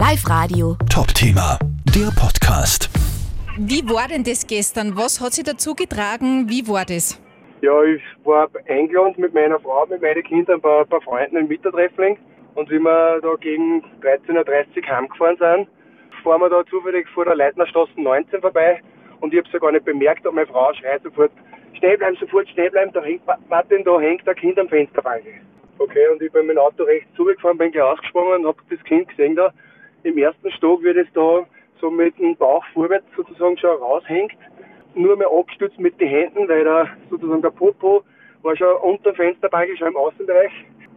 Live Radio. Top-Thema, der Podcast. Wie war denn das gestern? Was hat sie dazu getragen? Wie war das? Ja, ich war eingeladen mit meiner Frau, mit meinen Kindern, bei ein paar Freunden im Wintertreffling. Und wie wir da gegen 13.30 Uhr heimgefahren sind, fahren wir da zufällig vor der Leitnerstraße 19 vorbei. Und ich habe es ja gar nicht bemerkt, und meine Frau schreit sofort, schnell bleiben, sofort schnell bleiben, da hängt, Martin, da hängt ein Kind am Fensterbank. Okay, und ich bin mit dem Auto rechts zugefahren, bin gleich ausgesprungen und habe das Kind gesehen da. Im ersten Stock wird es da so mit dem Bauch vorwärts sozusagen schon raushängt. Nur mehr abgestützt mit den Händen, weil da sozusagen der Popo war schon unter dem Fensterbank, schon im Außenbereich.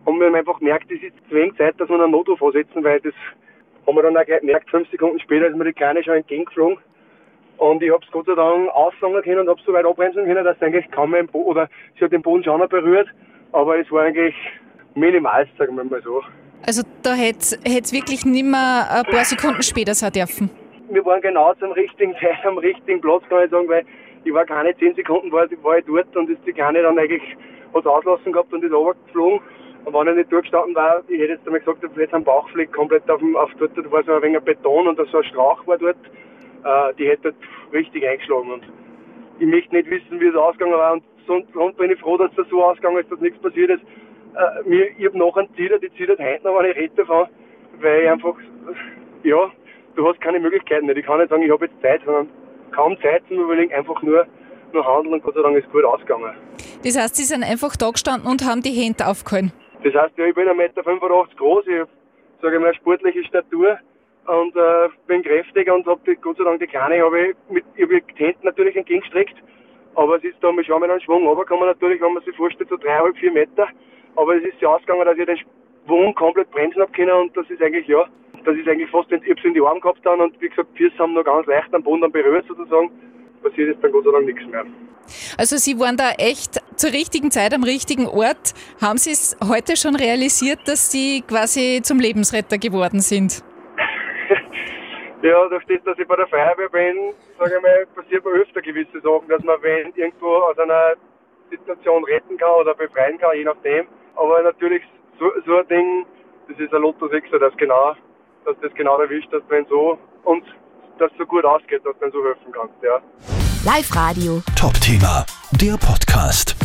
Und wir haben einfach gemerkt, es ist zu wenig Zeit, dass wir einen Notruf ansetzen, weil das haben wir dann auch gleich gemerkt, fünf Sekunden später ist mir die Kleine schon entgegengeflogen. Und ich habe es Gott sei Dank auslangen können und habe es so weit abbremsen können, dass es eigentlich kaum mehr im Boden, oder sie hat den Boden schon noch berührt. Aber es war eigentlich minimal, sagen wir mal so. Also da hätte es wirklich nicht mehr ein paar Sekunden später sein dürfen. Wir waren genau zum richtigen Zeit am richtigen Platz, kann ich sagen, weil ich war keine zehn Sekunden war, war ich dort und ist die Kleine dann eigentlich was auslassen gehabt und ist runtergeflogen. Und wenn er nicht durchgestanden war, ich hätte jetzt einmal gesagt, ich hätte einen Bauchfleck komplett auf dem, auf dort, da war so ein wenig Beton und so ein Strauch war dort, äh, die hätte richtig eingeschlagen. Und ich möchte nicht wissen, wie es ausgegangen war und sonst bin ich froh, dass das so ausgegangen ist, dass nichts passiert ist. Äh, mir, ich habe noch einen Zieler, die zittert heute noch, wenn ich rede davon, weil ich einfach, ja, du hast keine Möglichkeiten nicht. Ich kann nicht sagen, ich habe jetzt Zeit, sondern kaum Zeit zum Überlegen, einfach nur, nur handeln und Gott sei Dank ist gut ausgegangen. Das heißt, sie sind einfach da gestanden und haben die Hände aufgehalten. Das heißt, ja, ich bin 1,85 Meter groß, ich habe, sage ich mal, eine sportliche Statur und äh, bin kräftig und habe Gott sei Dank die Kleine, habe ich mit ich hab die Hände natürlich entgegengestreckt, aber es ist da schon mit einem Schwung runtergekommen, natürlich, wenn man sich vorstellt, so dreieinhalb, vier Meter, aber es ist ja ausgegangen, dass ich den Schwung komplett bremsen habe können und das ist eigentlich, ja, das ist eigentlich fast, ich habe es in die Arme gehabt dann und wie gesagt, Füße haben noch ganz leicht am Boden berührt sozusagen, passiert ist dann Gott sei Dank nichts mehr. Also Sie waren da echt zur richtigen Zeit am richtigen Ort. Haben Sie es heute schon realisiert, dass Sie quasi zum Lebensretter geworden sind? ja, da steht, dass ich bei der Feuerwehr bin, sage ich mal, passiert mir öfter gewisse Sachen, dass man wenn irgendwo aus einer Situation retten kann oder befreien kann, je nachdem. Aber natürlich so, so ein Ding, das ist ein Lotto 6, dass genau, dass das genau erwischt, dass wenn so und das so gut ausgeht, dass dann so helfen kannst, ja. Live Radio. Top-Thema, der Podcast.